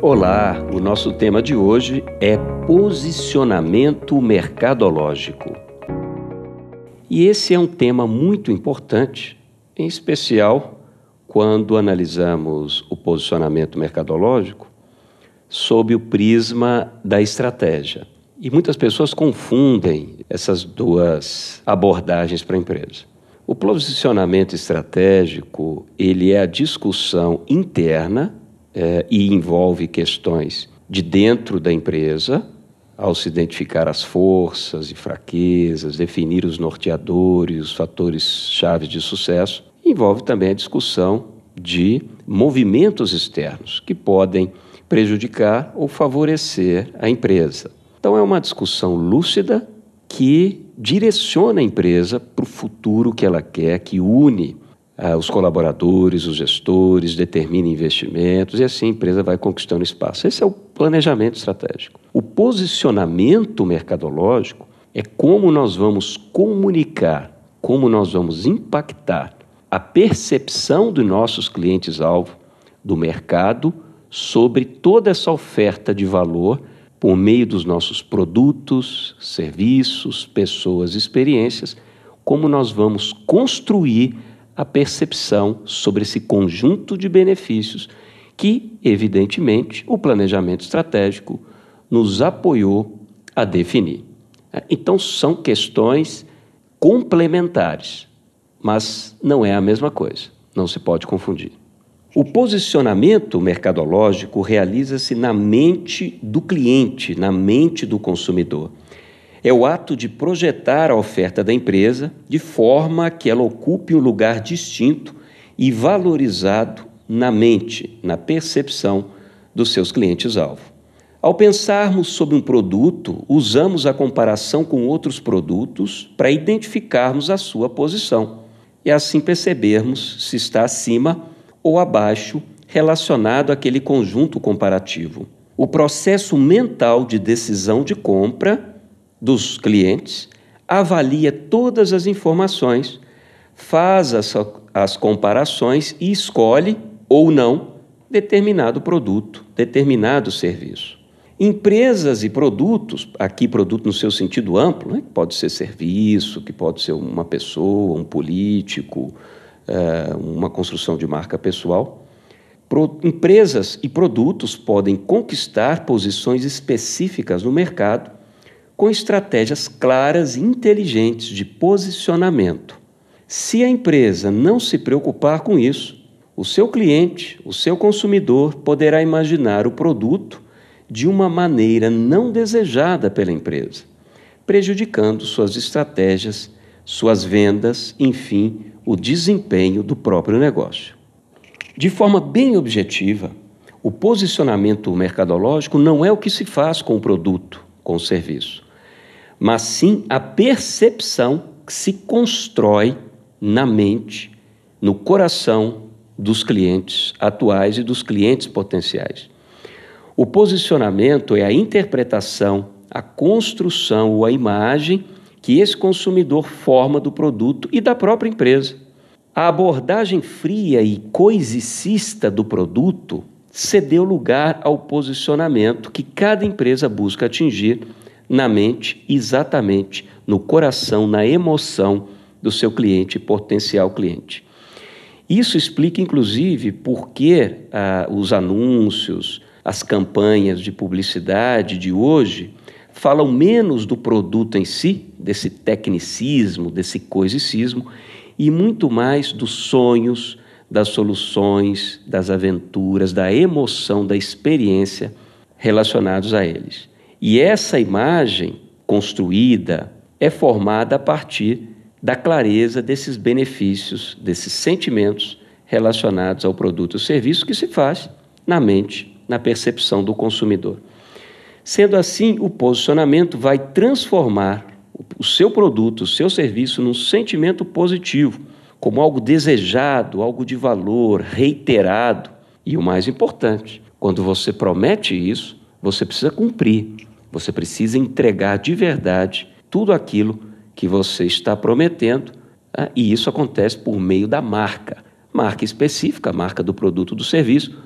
Olá, o nosso tema de hoje é posicionamento mercadológico. E esse é um tema muito importante, em especial quando analisamos o posicionamento mercadológico sob o prisma da estratégia. E muitas pessoas confundem essas duas abordagens para a empresa. O posicionamento estratégico, ele é a discussão interna eh, e envolve questões de dentro da empresa, ao se identificar as forças e fraquezas, definir os norteadores, os fatores chaves de sucesso, envolve também a discussão de movimentos externos que podem prejudicar ou favorecer a empresa. Então é uma discussão lúcida que direciona a empresa para o futuro que ela quer, que une ah, os colaboradores, os gestores, determina investimentos e assim a empresa vai conquistando espaço. Esse é o planejamento estratégico. O posicionamento mercadológico é como nós vamos comunicar, como nós vamos impactar a percepção dos nossos clientes-alvo do mercado sobre toda essa oferta de valor por meio dos nossos produtos, serviços, pessoas, experiências, como nós vamos construir a percepção sobre esse conjunto de benefícios que, evidentemente, o planejamento estratégico nos apoiou a definir. Então, são questões complementares, mas não é a mesma coisa, não se pode confundir. O posicionamento mercadológico realiza-se na mente do cliente, na mente do consumidor é o ato de projetar a oferta da empresa de forma que ela ocupe um lugar distinto e valorizado na mente, na percepção dos seus clientes-alvo. Ao pensarmos sobre um produto, usamos a comparação com outros produtos para identificarmos a sua posição e assim percebermos se está acima ou abaixo relacionado àquele conjunto comparativo. O processo mental de decisão de compra dos clientes, avalia todas as informações, faz as, as comparações e escolhe ou não determinado produto, determinado serviço. Empresas e produtos, aqui produto no seu sentido amplo, né, que pode ser serviço, que pode ser uma pessoa, um político, uh, uma construção de marca pessoal. Pro, empresas e produtos podem conquistar posições específicas no mercado com estratégias claras e inteligentes de posicionamento. Se a empresa não se preocupar com isso, o seu cliente, o seu consumidor, poderá imaginar o produto de uma maneira não desejada pela empresa, prejudicando suas estratégias, suas vendas, enfim, o desempenho do próprio negócio. De forma bem objetiva, o posicionamento mercadológico não é o que se faz com o produto, com o serviço mas sim a percepção que se constrói na mente, no coração dos clientes atuais e dos clientes potenciais. O posicionamento é a interpretação, a construção ou a imagem que esse consumidor forma do produto e da própria empresa. A abordagem fria e coisicista do produto cedeu lugar ao posicionamento que cada empresa busca atingir na mente, exatamente no coração, na emoção do seu cliente, potencial cliente. Isso explica, inclusive, por que ah, os anúncios, as campanhas de publicidade de hoje falam menos do produto em si, desse tecnicismo, desse coisicismo, e muito mais dos sonhos, das soluções, das aventuras, da emoção, da experiência relacionados a eles. E essa imagem construída é formada a partir da clareza desses benefícios, desses sentimentos relacionados ao produto ou serviço que se faz na mente, na percepção do consumidor. Sendo assim, o posicionamento vai transformar o seu produto, o seu serviço num sentimento positivo, como algo desejado, algo de valor, reiterado. E o mais importante, quando você promete isso, você precisa cumprir. Você precisa entregar de verdade tudo aquilo que você está prometendo, né? e isso acontece por meio da marca. Marca específica, marca do produto do serviço,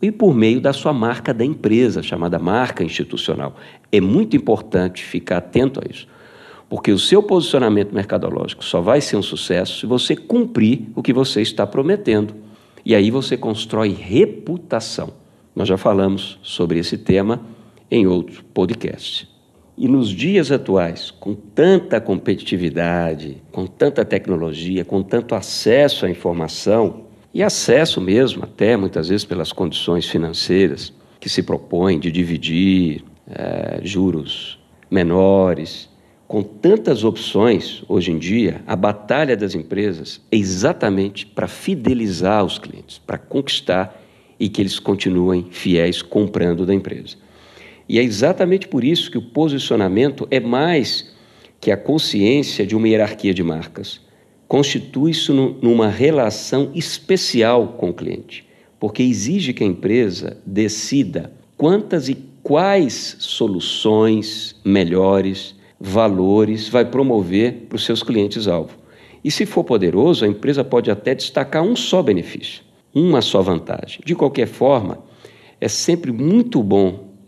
e por meio da sua marca da empresa, chamada marca institucional. É muito importante ficar atento a isso, porque o seu posicionamento mercadológico só vai ser um sucesso se você cumprir o que você está prometendo. E aí você constrói reputação. Nós já falamos sobre esse tema em outro podcast. E nos dias atuais, com tanta competitividade, com tanta tecnologia, com tanto acesso à informação, e acesso mesmo, até muitas vezes pelas condições financeiras que se propõem de dividir é, juros menores, com tantas opções hoje em dia, a batalha das empresas é exatamente para fidelizar os clientes, para conquistar e que eles continuem fiéis comprando da empresa. E é exatamente por isso que o posicionamento é mais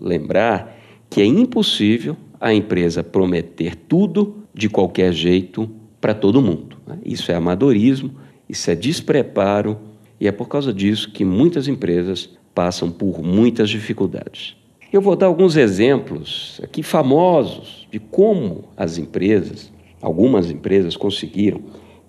lembrar que é impossível a empresa prometer tudo de qualquer jeito para todo mundo. Né? Isso é amadorismo, isso é despreparo e é por causa disso que muitas empresas passam por muitas dificuldades. Eu vou dar alguns exemplos aqui famosos de como as empresas, algumas empresas conseguiram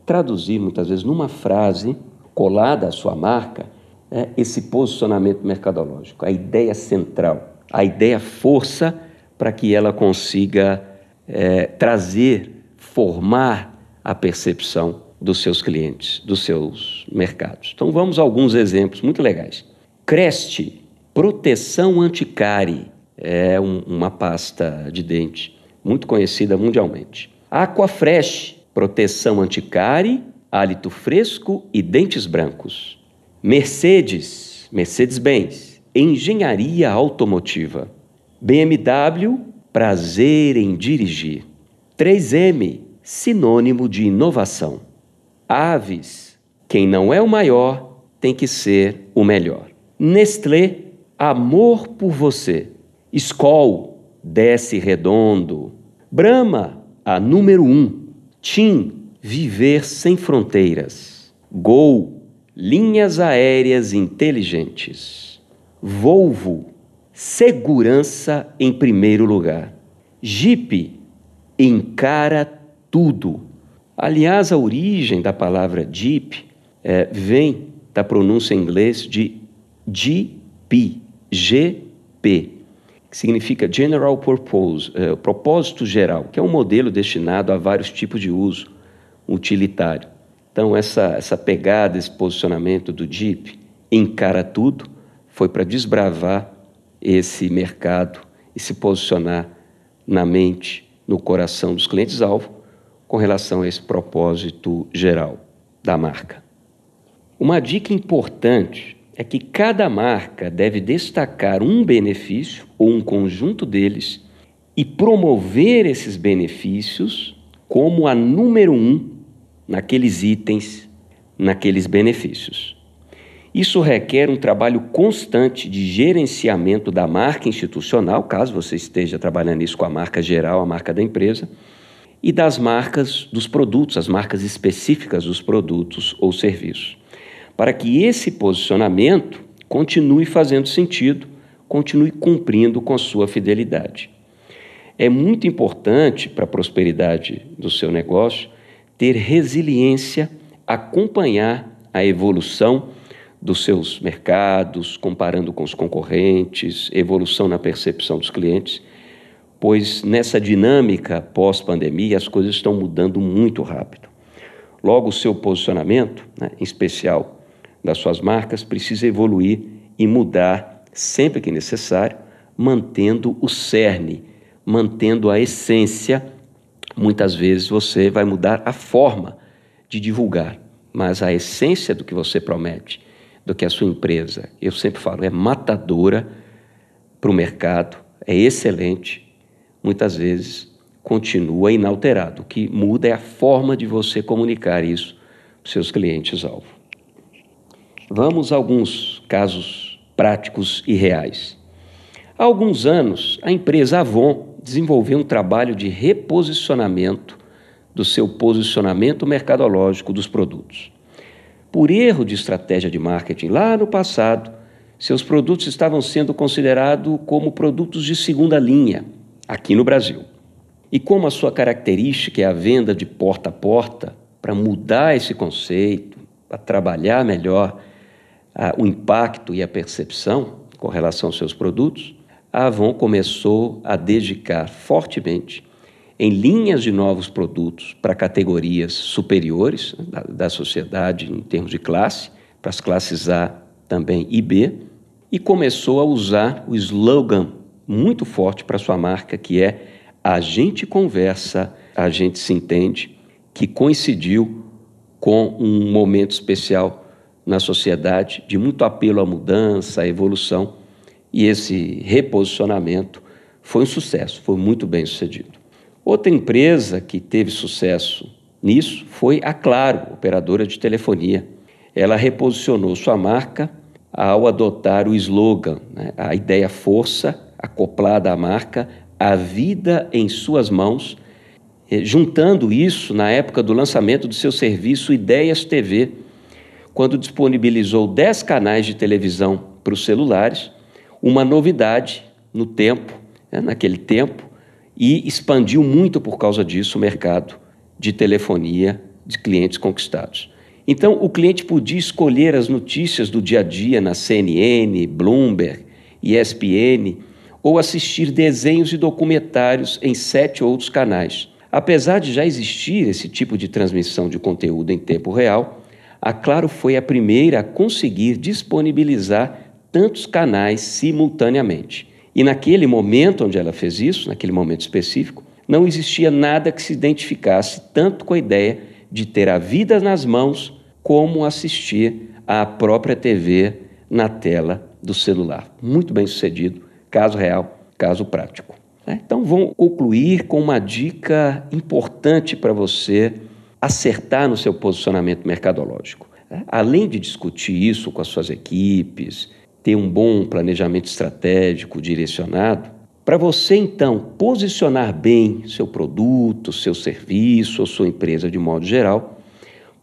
traduzir muitas vezes numa frase colada à sua marca é, esse posicionamento mercadológico, a ideia central a ideia força para que ela consiga é, trazer, formar a percepção dos seus clientes, dos seus mercados. Então vamos a alguns exemplos muito legais. Creste, proteção anticárie, é um, uma pasta de dente muito conhecida mundialmente. Aquafresh, proteção anticárie, hálito fresco e dentes brancos. Mercedes, Mercedes-Benz, engenharia automotiva. BMW, prazer em dirigir. 3M, sinônimo de inovação. Aves, quem não é o maior tem que ser o melhor. Nestlé, amor por você. Skol, desce redondo. Brahma, a número um. Tim, viver sem fronteiras. Gol, linhas aéreas inteligentes. Volvo, segurança em primeiro lugar. Jeep, encara tudo. Aliás, a origem da palavra Jeep é, vem da pronúncia em inglês de GP, GP, que significa General Purpose, é, propósito geral, que é um modelo destinado a vários tipos de uso utilitário. Então, essa, essa pegada, esse posicionamento do Jeep, encara tudo, foi para desbravar esse mercado e se posicionar na mente, no coração dos clientes-alvo com relação a esse propósito geral da marca. Uma dica importante é que cada marca deve destacar um benefício ou um conjunto deles e promover esses benefícios como a número um naqueles itens, naqueles benefícios. Isso requer um trabalho constante de gerenciamento da marca institucional, caso você esteja trabalhando isso com a marca geral, a marca da empresa, e das marcas dos produtos, as marcas específicas dos produtos ou serviços, para que esse posicionamento continue fazendo sentido, continue cumprindo com a sua fidelidade. É muito importante para a prosperidade do seu negócio ter resiliência, acompanhar a evolução dos seus mercados, comparando com os concorrentes, evolução na percepção dos clientes, pois nessa dinâmica pós-pandemia as coisas estão mudando muito rápido. Logo, o seu posicionamento, né, em especial das suas marcas, precisa evoluir e mudar sempre que necessário, mantendo o cerne, mantendo a essência. Muitas vezes você vai mudar a forma de divulgar, mas a essência do que você promete do que a sua empresa. Eu sempre falo, é matadora para o mercado, é excelente, muitas vezes continua inalterado. O que muda é a forma de você comunicar isso para os seus clientes-alvo. Vamos a alguns casos práticos e reais. Há alguns anos, a empresa Avon desenvolveu um trabalho de reposicionamento do seu posicionamento mercadológico dos produtos. Por erro de estratégia de marketing lá no passado, seus produtos estavam sendo considerados como produtos de segunda linha aqui no Brasil. E como a sua característica é a venda de porta a porta, para mudar esse conceito, para trabalhar melhor ah, o impacto e a percepção com relação aos seus produtos, a Avon começou a dedicar fortemente em linhas de novos produtos para categorias superiores né, da, da sociedade em termos de classe, para as classes A também e B, e começou a usar o slogan muito forte para sua marca, que é a gente conversa, a gente se entende, que coincidiu com um momento especial na sociedade de muito apelo à mudança, à evolução, e esse reposicionamento foi um sucesso, foi muito bem sucedido. Outra empresa que teve sucesso nisso foi a Claro, operadora de telefonia. Ela reposicionou sua marca ao adotar o slogan, né, a ideia força acoplada à marca, a vida em suas mãos, eh, juntando isso na época do lançamento do seu serviço Ideias TV, quando disponibilizou 10 canais de televisão para os celulares, uma novidade no tempo, né, naquele tempo, e expandiu muito por causa disso o mercado de telefonia de clientes conquistados. Então, o cliente podia escolher as notícias do dia a dia na CNN, Bloomberg, ESPN, ou assistir desenhos e documentários em sete outros canais. Apesar de já existir esse tipo de transmissão de conteúdo em tempo real, a Claro foi a primeira a conseguir disponibilizar tantos canais simultaneamente. E naquele momento onde ela fez isso, naquele momento específico, não existia nada que se identificasse tanto com a ideia de ter a vida nas mãos como assistir à própria TV na tela do celular. Muito bem sucedido, caso real, caso prático. Né? Então, vamos concluir com uma dica importante para você acertar no seu posicionamento mercadológico. Né? Além de discutir isso com as suas equipes, ter um bom planejamento estratégico direcionado, para você então posicionar bem seu produto, seu serviço ou sua empresa de modo geral,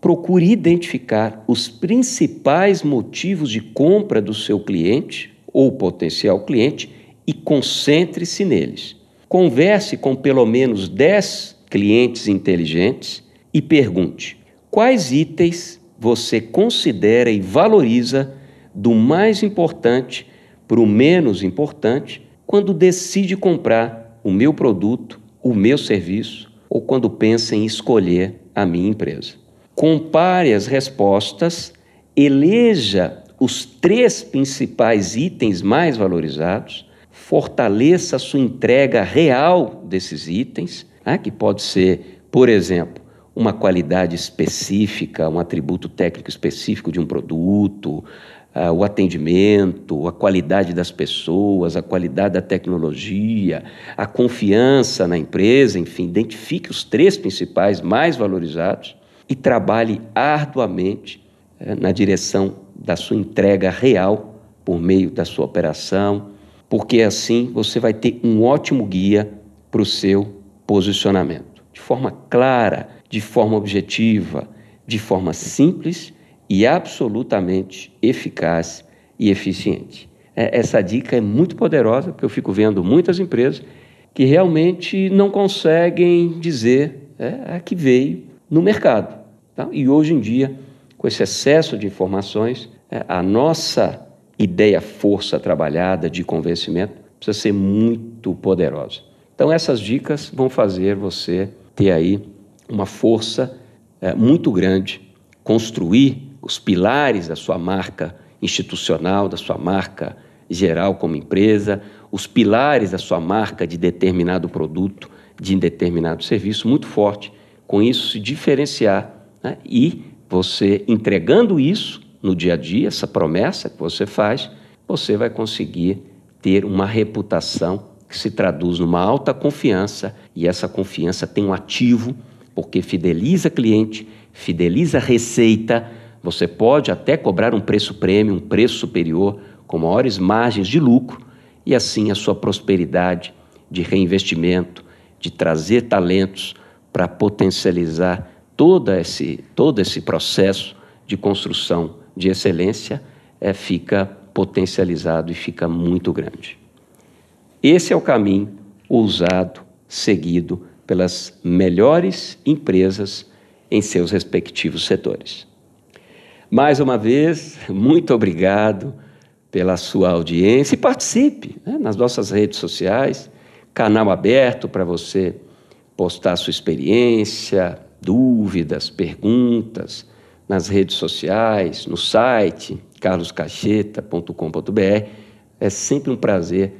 procure identificar os principais motivos de compra do seu cliente ou potencial cliente e concentre-se neles. Converse com pelo menos 10 clientes inteligentes e pergunte: quais itens você considera e valoriza do mais importante para o menos importante quando decide comprar o meu produto, o meu serviço ou quando pensa em escolher a minha empresa? compare as respostas, eleja os três principais itens mais valorizados, fortaleça a sua entrega real desses itens, né, que pode ser, por exemplo, uma qualidade específica, um atributo técnico específico de um produto, uh, o atendimento, a qualidade das pessoas, a qualidade da tecnologia, a confiança na empresa, enfim, identifique os três principais mais valorizados e trabalhe arduamente eh, na direção da sua entrega real por meio da sua operação, porque assim você vai ter um ótimo guia para o seu posicionamento, de forma clara, de forma objetiva, de forma simples e absolutamente eficaz e eficiente. É, essa dica é muito poderosa, porque eu fico vendo muitas empresas que realmente não conseguem dizer é, a que veio no mercado. Tá? E hoje em dia, com esse excesso de informações, é, a nossa ideia força trabalhada de convencimento precisa ser muito poderosa. Então essas dicas vão fazer você ter aí uma força é, muito grande, construir os pilares da sua marca institucional, da sua marca geral como empresa, os pilares da sua marca de determinado produto, de determinado serviço muito forte. Com isso, se diferenciar né? E você entregando isso no dia a dia, essa promessa que você faz, você vai conseguir ter uma reputação que se traduz numa alta confiança e essa confiança tem um ativo porque fideliza cliente, fideliza receita. Você pode até cobrar um preço prêmio, um preço superior com maiores margens de lucro e assim a sua prosperidade de reinvestimento, de trazer talentos para potencializar todo esse, todo esse processo de construção de excelência é, fica potencializado e fica muito grande. Esse é o caminho ousado, seguido pelas melhores empresas em seus respectivos setores. Mais uma vez, muito obrigado pela sua audiência e participe né, nas nossas redes sociais, canal aberto para você postar sua experiência, dúvidas, perguntas nas redes sociais, no site carloscacheta.com.br. É sempre um prazer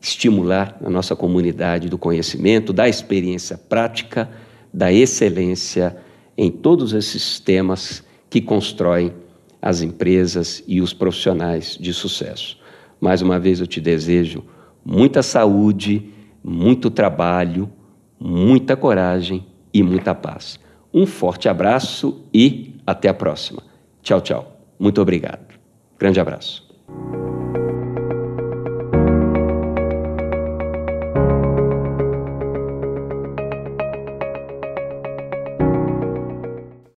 estimular a nossa comunidade do conhecimento, da experiência prática, da excelência em todos esses temas que constroem as empresas e os profissionais de sucesso. Mais uma vez eu te desejo muita saúde, muito trabalho, muita coragem e muita paz. Um forte abraço e até a próxima. Tchau, tchau. Muito obrigado. Grande abraço.